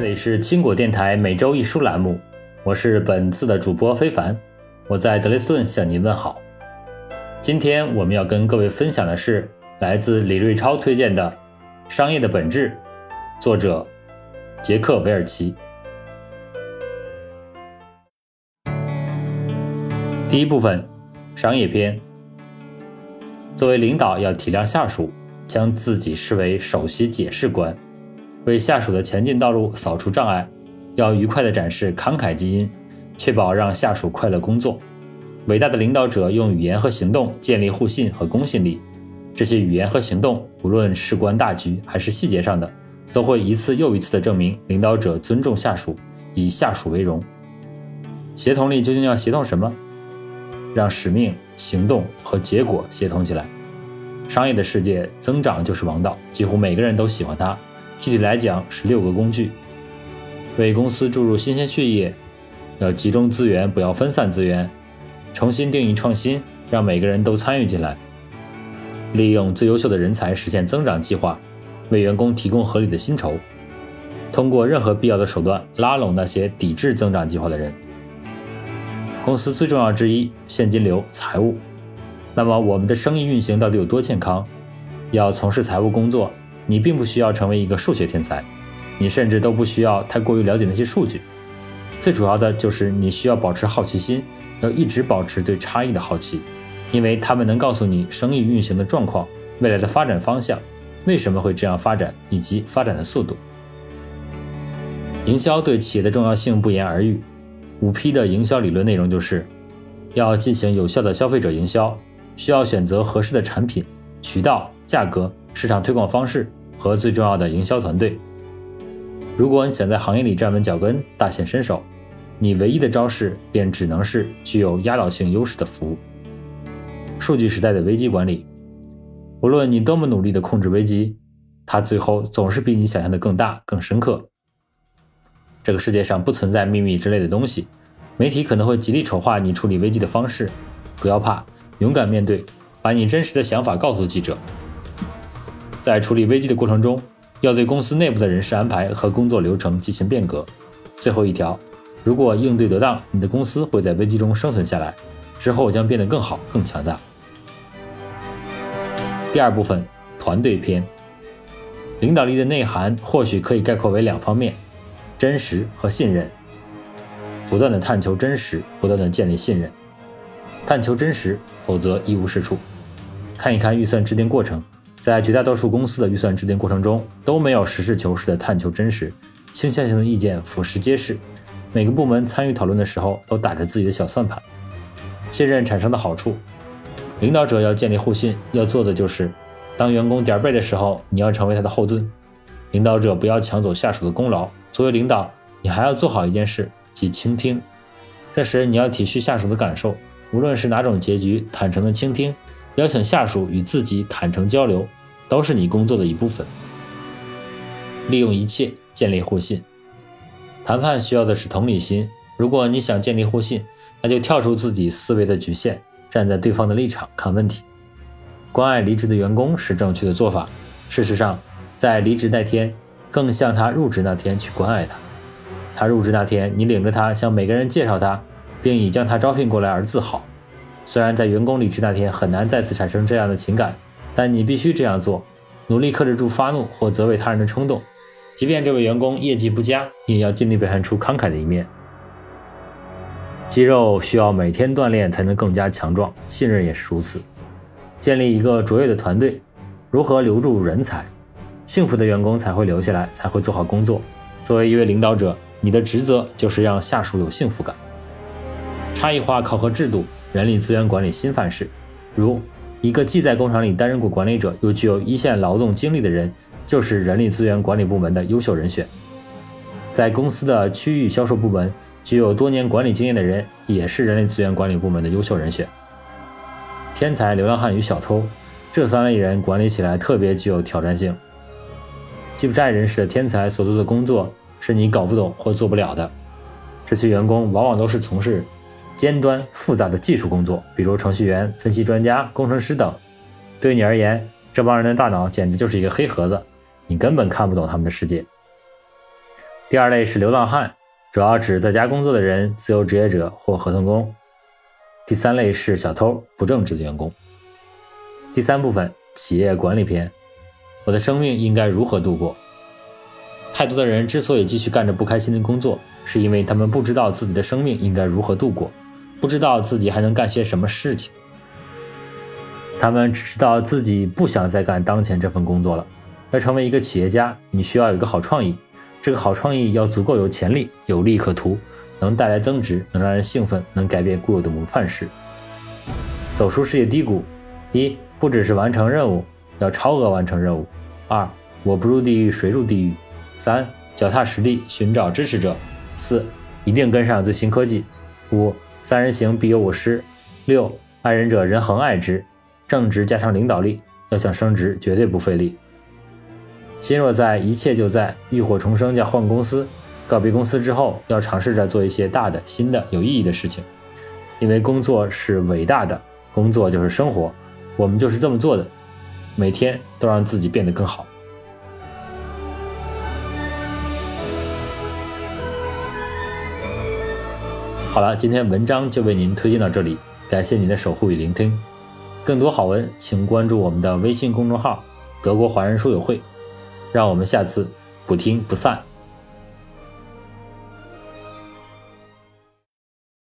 这里是青果电台每周一书栏目，我是本次的主播非凡，我在德累斯顿向您问好。今天我们要跟各位分享的是来自李瑞超推荐的《商业的本质》，作者杰克韦尔奇。第一部分，商业篇。作为领导，要体谅下属，将自己视为首席解释官。为下属的前进道路扫除障碍，要愉快地展示慷慨基因，确保让下属快乐工作。伟大的领导者用语言和行动建立互信和公信力，这些语言和行动，无论事关大局还是细节上的，都会一次又一次地证明领导者尊重下属，以下属为荣。协同力究竟要协同什么？让使命、行动和结果协同起来。商业的世界，增长就是王道，几乎每个人都喜欢它。具体来讲是六个工具，为公司注入新鲜血液，要集中资源，不要分散资源，重新定义创新，让每个人都参与进来，利用最优秀的人才实现增长计划，为员工提供合理的薪酬，通过任何必要的手段拉拢那些抵制增长计划的人。公司最重要之一，现金流、财务。那么我们的生意运行到底有多健康？要从事财务工作。你并不需要成为一个数学天才，你甚至都不需要太过于了解那些数据。最主要的就是你需要保持好奇心，要一直保持对差异的好奇，因为他们能告诉你生意运行的状况、未来的发展方向、为什么会这样发展以及发展的速度。营销对企业的重要性不言而喻。五 P 的营销理论内容就是：要进行有效的消费者营销，需要选择合适的产品、渠道、价格、市场推广方式。和最重要的营销团队。如果你想在行业里站稳脚跟、大显身手，你唯一的招式便只能是具有压倒性优势的服务。数据时代的危机管理，无论你多么努力的控制危机，它最后总是比你想象的更大、更深刻。这个世界上不存在秘密之类的东西，媒体可能会极力丑化你处理危机的方式，不要怕，勇敢面对，把你真实的想法告诉记者。在处理危机的过程中，要对公司内部的人事安排和工作流程进行变革。最后一条，如果应对得当，你的公司会在危机中生存下来，之后将变得更好、更强大。第二部分，团队篇。领导力的内涵或许可以概括为两方面：真实和信任。不断的探求真实，不断的建立信任。探求真实，否则一无是处。看一看预算制定过程。在绝大多数公司的预算制定过程中，都没有实事求是的探求真实，倾向性的意见俯拾皆是。每个部门参与讨论的时候，都打着自己的小算盘。信任产生的好处，领导者要建立互信，要做的就是，当员工点背的时候，你要成为他的后盾。领导者不要抢走下属的功劳。作为领导，你还要做好一件事，即倾听。这时你要体恤下属的感受，无论是哪种结局，坦诚的倾听。邀请下属与自己坦诚交流，都是你工作的一部分。利用一切建立互信。谈判需要的是同理心。如果你想建立互信，那就跳出自己思维的局限，站在对方的立场看问题。关爱离职的员工是正确的做法。事实上，在离职那天，更像他入职那天去关爱他。他入职那天，你领着他向每个人介绍他，并以将他招聘过来而自豪。虽然在员工离职那天很难再次产生这样的情感，但你必须这样做，努力克制住发怒或责备他人的冲动。即便这位员工业绩不佳，你也要尽力表现出慷慨的一面。肌肉需要每天锻炼才能更加强壮，信任也是如此。建立一个卓越的团队，如何留住人才？幸福的员工才会留下来，才会做好工作。作为一位领导者，你的职责就是让下属有幸福感。差异化考核制度。人力资源管理新范式，如一个既在工厂里担任过管理者，又具有一线劳动经历的人，就是人力资源管理部门的优秀人选。在公司的区域销售部门，具有多年管理经验的人，也是人力资源管理部门的优秀人选。天才、流浪汉与小偷，这三类人管理起来特别具有挑战性。柬埔寨人士的天才所做的工作，是你搞不懂或做不了的。这些员工往往都是从事。尖端复杂的技术工作，比如程序员、分析专家、工程师等，对你而言，这帮人的大脑简直就是一个黑盒子，你根本看不懂他们的世界。第二类是流浪汉，主要指在家工作的人、自由职业者或合同工。第三类是小偷，不正直的员工。第三部分企业管理篇，我的生命应该如何度过？太多的人之所以继续干着不开心的工作，是因为他们不知道自己的生命应该如何度过，不知道自己还能干些什么事情。他们只知道自己不想再干当前这份工作了。要成为一个企业家，你需要有一个好创意。这个好创意要足够有潜力、有利可图，能带来增值，能让人兴奋，能改变固有的模范式。走出事业低谷：一、不只是完成任务，要超额完成任务；二、我不入地狱谁入地狱；三、脚踏实地寻找支持者；四、一定跟上最新科技；五、三人行必有我师；六、爱人者人恒爱之；正直加上领导力，要想升职绝对不费力。心若在，一切就在。浴火重生叫换公司，告别公司之后，要尝试着做一些大的、新的、有意义的事情。因为工作是伟大的，工作就是生活，我们就是这么做的，每天都让自己变得更好。好了，今天文章就为您推荐到这里，感谢您的守护与聆听。更多好文，请关注我们的微信公众号“德国华人书友会”。让我们下次不听不散。